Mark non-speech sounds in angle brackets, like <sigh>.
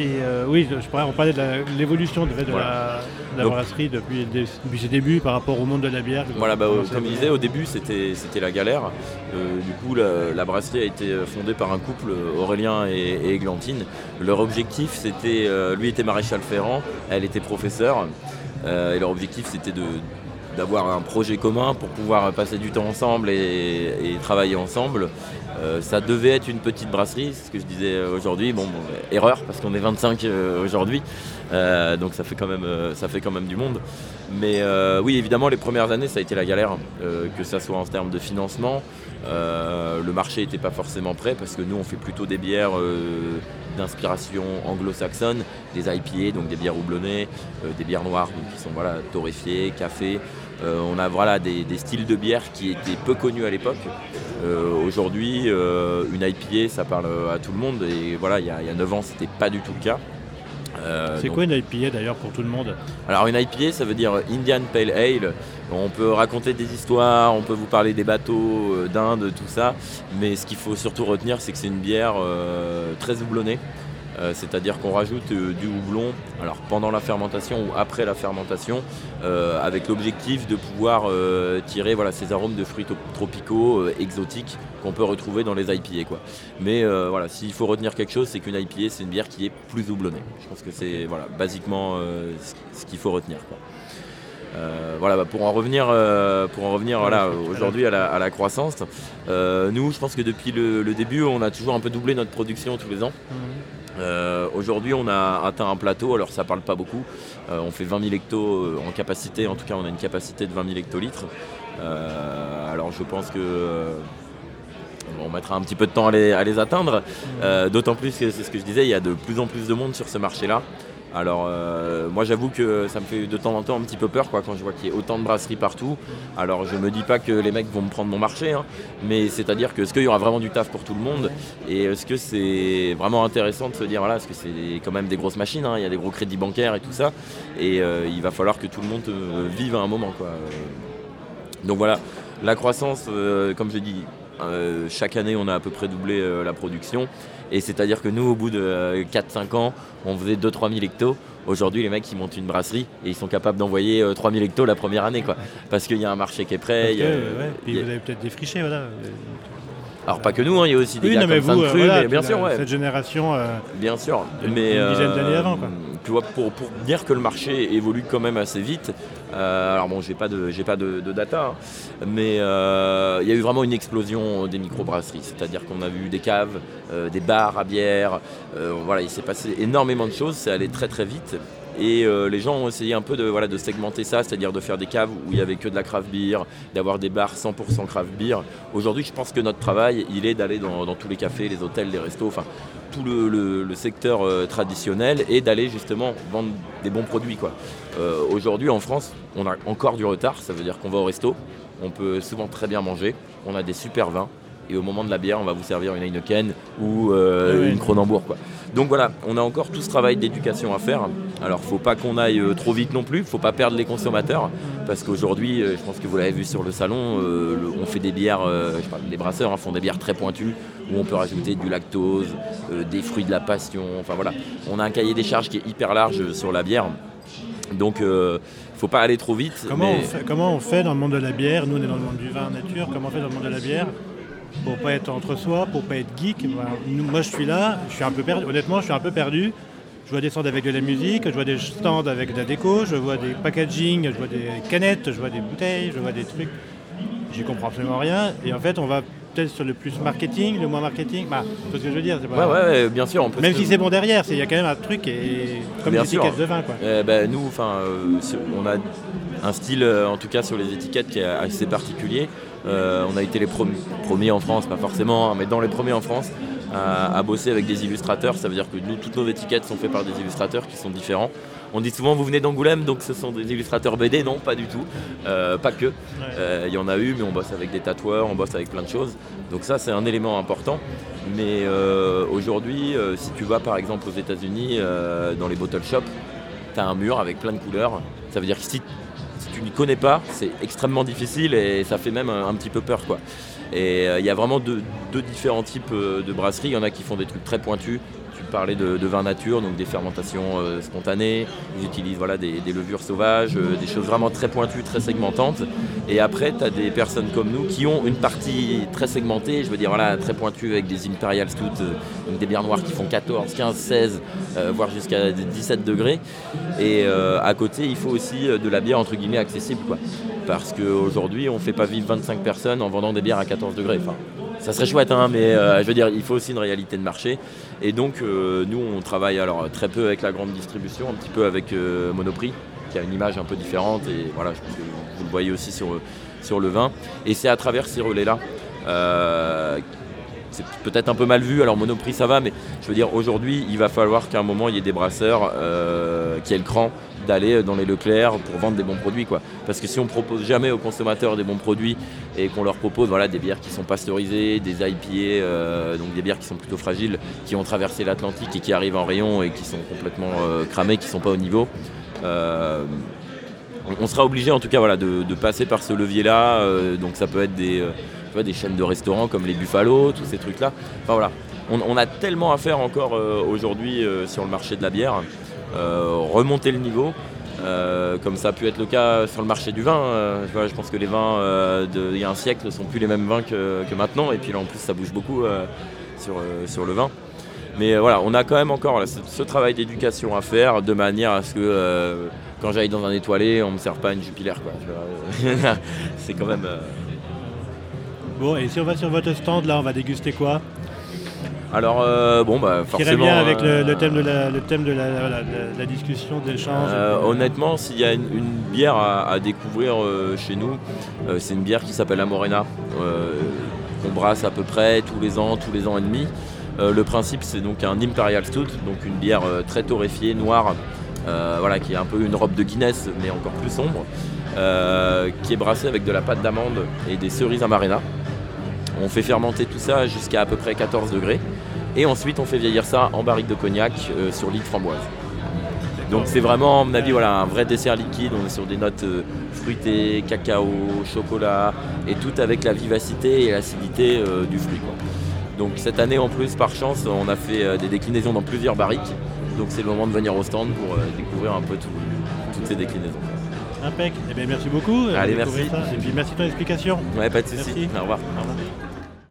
Et euh, oui, je pourrais en parler de l'évolution de, de la, de la Donc- brasserie depuis, depuis ses débuts par rapport au monde de la bière. Voilà, bah, comme été disait, au début c'était la galère. Euh, du coup, la, la brasserie a été fondée par un couple, Aurélien et, et Églantine. Leur objectif, c'était, euh, lui était maréchal ferrant, elle était professeure. Et leur objectif, c'était de d'avoir un projet commun pour pouvoir passer du temps ensemble et, et travailler ensemble. Euh, ça devait être une petite brasserie, c'est ce que je disais euh, aujourd'hui. Bon, euh, erreur parce qu'on est 25 euh, aujourd'hui, donc ça fait quand même, ça fait quand même du monde. Mais oui, évidemment, les premières années, ça a été la galère, que ça soit en termes de financement. Le marché n'était pas forcément prêt parce que nous, on fait plutôt des bières d'inspiration anglo-saxonne, des IPA, donc des bières houblonnées, des bières noires donc qui sont voilà, torréfiées, café. Euh, on a voilà, des, des styles de bière qui étaient peu connus à l'époque. Euh, Aujourd'hui, euh, une IPA, ça parle à tout le monde. Et voilà, il y, a- il y a 9 ans, c'était pas du tout le cas. C'est quoi une IPA d'ailleurs pour tout le monde? Alors une IPA, ça veut dire Indian Pale Ale. On peut raconter des histoires, on peut vous parler des bateaux d'Inde, tout ça. Mais ce qu'il faut surtout retenir, c'est que c'est une bière très houblonnée. Euh, C'est-à-dire qu'on rajoute euh, du houblon alors pendant la fermentation ou après la fermentation euh, avec l'objectif de pouvoir tirer voilà, ces arômes de fruits tropicaux exotiques qu'on peut retrouver dans les IPA. Quoi. Mais voilà, s'il faut retenir quelque chose, c'est qu'une IPA, c'est une bière qui est plus houblonnée. Je pense que c'est voilà, basiquement ce- qu'il faut retenir. quoi. Euh, voilà, bah, pour en revenir, euh, pour en revenir voilà, aujourd'hui à la, à la croissance, euh, nous, je pense que depuis le, le début, on a toujours un peu doublé notre production tous les ans. Euh, Aujourd'hui, on a atteint un plateau, alors ça parle pas beaucoup. Euh, on fait 20 000 hectos euh, en capacité, en tout cas, on a une capacité de 20 000 hectolitres. Alors, je pense que. on mettra un petit peu de temps à les, atteindre, d'autant plus que c'est ce que je disais, il y a de plus en plus de monde sur ce marché-là. Alors euh, moi j'avoue que ça me fait de temps en temps un petit peu peur quoi, quand je vois qu'il y a autant de brasseries partout. Alors je me dis pas que les mecs vont me prendre mon marché, hein, mais c'est-à-dire que est-ce qu'il y aura vraiment du taf pour tout le monde? Et est-ce que c'est vraiment intéressant de se dire voilà, parce que c'est quand même des grosses machines, hein, il y a des gros crédits bancaires et tout ça, et euh, il va falloir que tout le monde euh, vive à un moment. Donc voilà, la croissance, comme je dis, euh, chaque année on a à peu près doublé euh, la production. Et c'est-à-dire que nous, au bout de euh, 4-5 ans, on faisait 2-3 000 hectos. Aujourd'hui, les mecs, ils montent une brasserie et ils sont capables d'envoyer euh, 3 000 hectos la première année. Quoi. Parce qu'il y a un marché qui est prêt. Parce y a- que, ouais, puis il y a- vous avez peut-être défriché, voilà. Alors pas que nous, hein, il y a aussi des Oui, gars non, mais comme vous, euh, voilà, mais bien la- sûr, ouais. cette génération, euh, Bien sûr, Une- mais une dizaine d'années avant, quoi. Tu vois, pour, pour dire que le marché évolue quand même assez vite. euh, alors bon, j'ai pas de j'ai pas de, de data, hein, mais euh, il y a eu vraiment une explosion des microbrasseries. C'est-à-dire qu'on a vu des caves, euh, des bars à bière. euh, voilà, il s'est passé énormément de choses. C'est allé très très vite. Et euh, les gens ont essayé un peu de, voilà, de segmenter ça, c'est-à-dire de faire des caves où il y avait que de la craft beer, d'avoir des bars 100% craft beer. Aujourd'hui, je pense que notre travail, il est d'aller dans, tous les cafés, les hôtels, les restos, enfin tout le, secteur euh, traditionnel et d'aller justement vendre des bons produits. Euh, Aujourd'hui, en France, on a encore du retard, ça veut dire qu'on va au resto, on peut souvent très bien manger, on a des super vins. Et au moment de la bière, on va vous servir une Heineken ou euh, Oui, une Kronenbourg. Quoi. Donc voilà, on a encore tout ce travail d'éducation à faire. Alors, faut pas qu'on aille euh, trop vite non plus, faut pas perdre les consommateurs, parce qu'aujourd'hui, euh, je pense que vous l'avez vu sur le salon, euh, le- on fait des bières, euh, je les brasseurs hein, font des bières très pointues, où on peut rajouter du lactose, des fruits de la passion, enfin voilà. On a un cahier des charges qui est hyper large sur la bière, donc faut pas aller trop vite. comment, mais- on fait, comment on fait dans le monde de la bière? Nous, on est dans le monde du vin nature. Comment on fait dans le monde de la bière? Pour pas être entre soi, pour pas être geek Ben, Moi, je suis là, je suis un peu perdu. Honnêtement, je suis un peu perdu. Je vois des stands avec de la musique, je vois des stands avec de la déco, je vois des packaging, je vois des canettes, je vois des bouteilles, je vois des trucs. J'y comprends absolument rien. Et en fait, on va peut-être sur le plus marketing, le moins marketing. Bah, c'est ce que je veux dire. pas- ouais, ouais, bien sûr. On peut Même si c'est bon derrière, il y a quand même un truc et comme Bien une sûr. étiquette de vin. Quoi. Eh ben, nous, enfin, euh, on a un style, euh, en tout cas sur les étiquettes, qui est assez particulier. Euh, on a été les premiers, premiers en France, pas forcément, hein, mais dans les premiers en France, à, à bosser avec des illustrateurs. Ça veut dire que nous, toutes nos étiquettes sont faites par des illustrateurs qui sont différents. On dit souvent, vous venez d'Angoulême, donc ce sont des illustrateurs BD. Non, pas du tout. Euh, pas que. Euh, Il y en a eu, mais on bosse avec des tatoueurs, on bosse avec plein de choses. Donc ça, c'est un élément important. Mais euh, aujourd'hui, si tu vas par exemple aux États-Unis, dans les bottle shops, tu as un mur avec plein de couleurs. Ça veut dire que si, si tu n'y connais pas, c'est extrêmement difficile et ça fait même un, un petit peu peur. quoi. Et euh, il y a vraiment deux, deux différents types euh, de brasseries. Il y en a qui font des trucs très pointus. Tu parlais de, vin nature, donc des fermentations euh, spontanées. Ils utilisent voilà, des, levures sauvages, euh, des choses vraiment très pointues, très segmentantes. Et après, tu as des personnes comme nous qui ont une partie très segmentée, je veux dire voilà, très pointue avec des Imperial Stout, donc des bières noires qui font 14, 15, 16, voire jusqu'à 17 degrés. Et à côté, il faut aussi de la bière entre guillemets accessible. Quoi. Parce qu'aujourd'hui, on ne fait pas vivre 25 personnes en vendant des bières à 14 degrés. Enfin, ça serait chouette, hein, mais euh, je veux dire, il faut aussi une réalité de marché. Et donc, euh, nous, on travaille alors très peu avec la grande distribution, un petit peu avec euh, Monoprix, qui a une image un peu différente. Et voilà, je pense que vous le voyez aussi sur, sur le vin. Et c'est à travers ces relais-là c'est peut-être un peu mal vu, alors Monoprix ça va, mais je veux dire aujourd'hui il va falloir qu'à un moment il y ait des brasseurs qui aient le cran d'aller dans les Leclerc pour vendre des bons produits. Quoi. Parce que si on propose jamais aux consommateurs des bons produits et qu'on leur propose voilà, des bières qui sont pasteurisées, des IPA, euh, donc des bières qui sont plutôt fragiles, qui ont traversé l'Atlantique et qui arrivent en rayon et qui sont complètement euh, cramées, qui ne sont pas au niveau, euh, on sera obligé en tout cas voilà, de, passer par ce levier-là. donc ça peut être des, des chaînes de restaurants comme les Buffalo, tous ces trucs-là. Enfin voilà, on, a tellement à faire encore aujourd'hui sur le marché de la bière. Euh, remonter le niveau. Euh, comme ça a pu être le cas sur le marché du vin. Euh, je, pense que les vins d'il y a un siècle ne sont plus les mêmes vins que, maintenant. Et puis là, en plus, ça bouge beaucoup sur, sur le vin. Mais voilà, on a quand même encore ce, travail d'éducation à faire de manière à ce que quand j'aille dans un étoilé, on ne me serve pas une jupilaire. <laughs> C'est quand même. Bon, et si on va sur votre stand, là, on va déguster quoi? Alors, euh, bon, bah, forcément. bien avec le, euh, thème de la, le thème de la, discussion, de l'échange euh, Honnêtement, s'il y a une, bière à, découvrir chez nous, c'est une bière qui s'appelle la Morena, qu'on brasse à peu près tous les ans, tous les ans et demi. le principe, c'est donc un Imperial Stout, donc une bière très torréfiée, noire, voilà, qui est un peu une robe de Guinness, mais encore plus sombre, qui est brassée avec de la pâte d'amande et des cerises amarena. On fait fermenter tout ça jusqu'à à peu près 14 degrés. Et ensuite, on fait vieillir ça en barrique de cognac euh, sur lit de framboise. Donc c'est vraiment, à mon avis, voilà, un vrai dessert liquide. On est sur des notes euh, fruitées, cacao, chocolat, et tout avec la vivacité et l'acidité euh, du fruit. Donc cette année, en plus, par chance, on a fait des déclinaisons dans plusieurs barriques. Donc c'est le moment de venir au stand pour découvrir un peu toutes ces déclinaisons. Impec. Eh bien, merci beaucoup. Allez, merci. Et puis merci de ton explication. Ouais, pas de. Au revoir. Au revoir.